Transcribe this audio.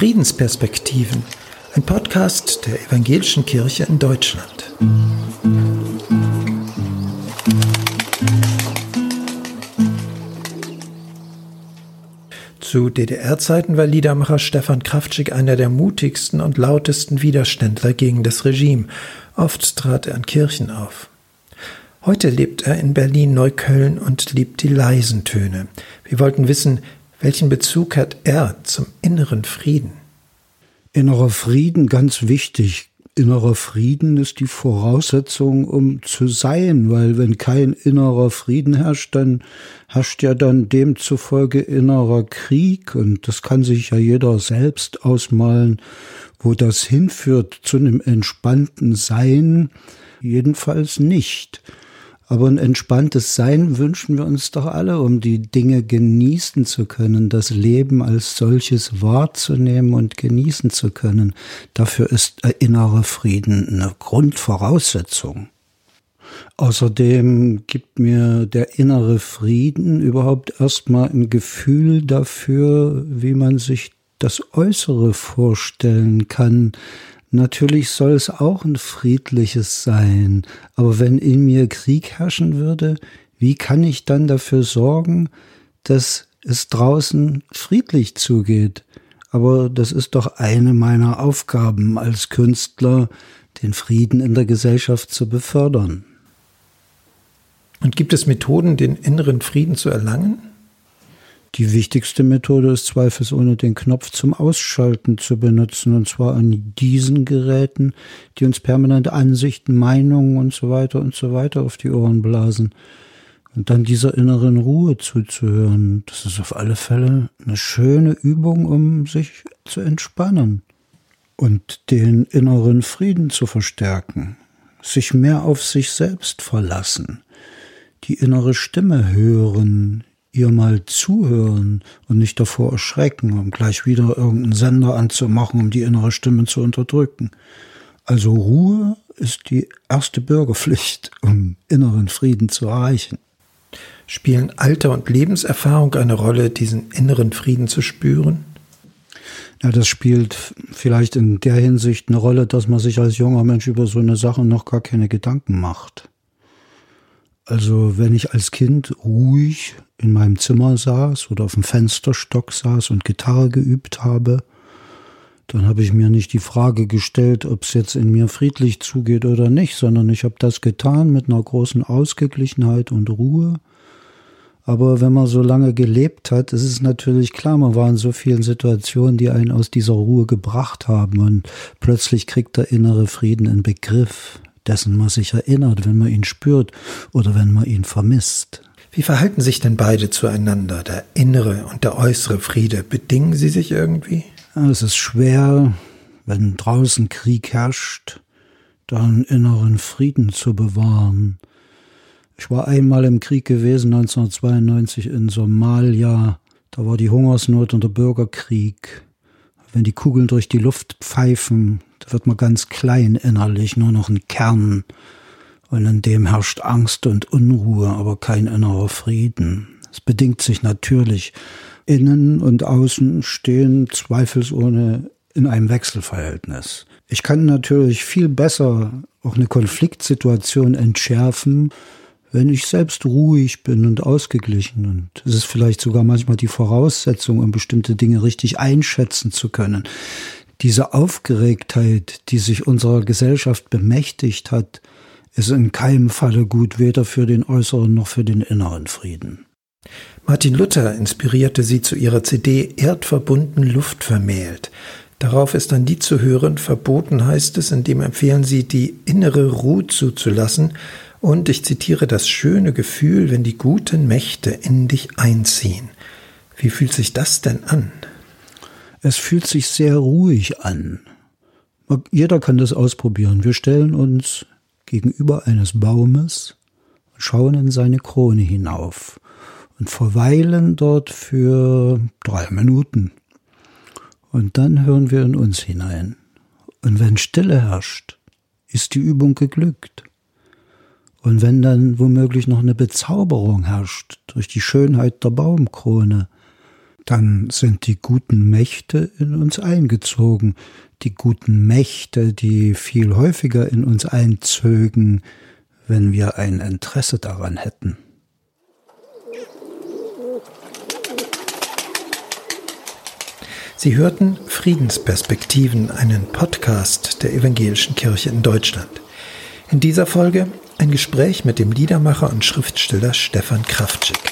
Friedensperspektiven, ein Podcast der Evangelischen Kirche in Deutschland. Zu DDR-Zeiten war Liedermacher Stefan Kraftschick einer der mutigsten und lautesten Widerständler gegen das Regime. Oft trat er an Kirchen auf. Heute lebt er in Berlin-Neukölln und liebt die leisen Töne. Wir wollten wissen, welchen Bezug hat er zum inneren Frieden? Innerer Frieden, ganz wichtig. Innerer Frieden ist die Voraussetzung, um zu sein, weil wenn kein innerer Frieden herrscht, dann herrscht ja dann demzufolge innerer Krieg und das kann sich ja jeder selbst ausmalen, wo das hinführt zu einem entspannten Sein, jedenfalls nicht. Aber ein entspanntes Sein wünschen wir uns doch alle, um die Dinge genießen zu können, das Leben als solches wahrzunehmen und genießen zu können. Dafür ist innerer Frieden eine Grundvoraussetzung. Außerdem gibt mir der innere Frieden überhaupt erstmal ein Gefühl dafür, wie man sich das Äußere vorstellen kann, Natürlich soll es auch ein friedliches sein, aber wenn in mir Krieg herrschen würde, wie kann ich dann dafür sorgen, dass es draußen friedlich zugeht? Aber das ist doch eine meiner Aufgaben als Künstler, den Frieden in der Gesellschaft zu befördern. Und gibt es Methoden, den inneren Frieden zu erlangen? Die wichtigste Methode ist zweifelsohne den Knopf zum Ausschalten zu benutzen, und zwar an diesen Geräten, die uns permanent Ansichten, Meinungen und so weiter und so weiter auf die Ohren blasen. Und dann dieser inneren Ruhe zuzuhören, das ist auf alle Fälle eine schöne Übung, um sich zu entspannen und den inneren Frieden zu verstärken, sich mehr auf sich selbst verlassen, die innere Stimme hören, ihr mal zuhören und nicht davor erschrecken, um gleich wieder irgendeinen Sender anzumachen, um die innere Stimme zu unterdrücken. Also Ruhe ist die erste Bürgerpflicht, um inneren Frieden zu erreichen. Spielen Alter und Lebenserfahrung eine Rolle, diesen inneren Frieden zu spüren? Ja, das spielt vielleicht in der Hinsicht eine Rolle, dass man sich als junger Mensch über so eine Sache noch gar keine Gedanken macht. Also wenn ich als Kind ruhig in meinem Zimmer saß oder auf dem Fensterstock saß und Gitarre geübt habe, dann habe ich mir nicht die Frage gestellt, ob es jetzt in mir friedlich zugeht oder nicht, sondern ich habe das getan mit einer großen Ausgeglichenheit und Ruhe. Aber wenn man so lange gelebt hat, ist es natürlich klar, man war in so vielen Situationen, die einen aus dieser Ruhe gebracht haben und plötzlich kriegt der innere Frieden einen Begriff, dessen man sich erinnert, wenn man ihn spürt oder wenn man ihn vermisst. Wie verhalten sich denn beide zueinander, der innere und der äußere Friede? Bedingen sie sich irgendwie? Es ist schwer, wenn draußen Krieg herrscht, dann inneren Frieden zu bewahren. Ich war einmal im Krieg gewesen, 1992 in Somalia. Da war die Hungersnot und der Bürgerkrieg. Wenn die Kugeln durch die Luft pfeifen, da wird man ganz klein innerlich, nur noch ein Kern. Und in dem herrscht Angst und Unruhe, aber kein innerer Frieden. Es bedingt sich natürlich. Innen und außen stehen zweifelsohne in einem Wechselverhältnis. Ich kann natürlich viel besser auch eine Konfliktsituation entschärfen, wenn ich selbst ruhig bin und ausgeglichen. Und es ist vielleicht sogar manchmal die Voraussetzung, um bestimmte Dinge richtig einschätzen zu können. Diese Aufgeregtheit, die sich unserer Gesellschaft bemächtigt hat, ist in keinem Falle gut, weder für den äußeren noch für den inneren Frieden. Martin Luther inspirierte sie zu ihrer CD Erdverbunden Luft vermählt. Darauf ist dann die zu hören, verboten heißt es, indem empfehlen sie, die innere Ruhe zuzulassen und ich zitiere das schöne Gefühl, wenn die guten Mächte in dich einziehen. Wie fühlt sich das denn an? Es fühlt sich sehr ruhig an. Jeder kann das ausprobieren. Wir stellen uns gegenüber eines Baumes und schauen in seine Krone hinauf und verweilen dort für drei Minuten. Und dann hören wir in uns hinein. Und wenn Stille herrscht, ist die Übung geglückt. Und wenn dann womöglich noch eine Bezauberung herrscht durch die Schönheit der Baumkrone, dann sind die guten Mächte in uns eingezogen, die guten Mächte, die viel häufiger in uns einzögen, wenn wir ein Interesse daran hätten. Sie hörten Friedensperspektiven, einen Podcast der Evangelischen Kirche in Deutschland. In dieser Folge ein Gespräch mit dem Liedermacher und Schriftsteller Stefan Kraftschick.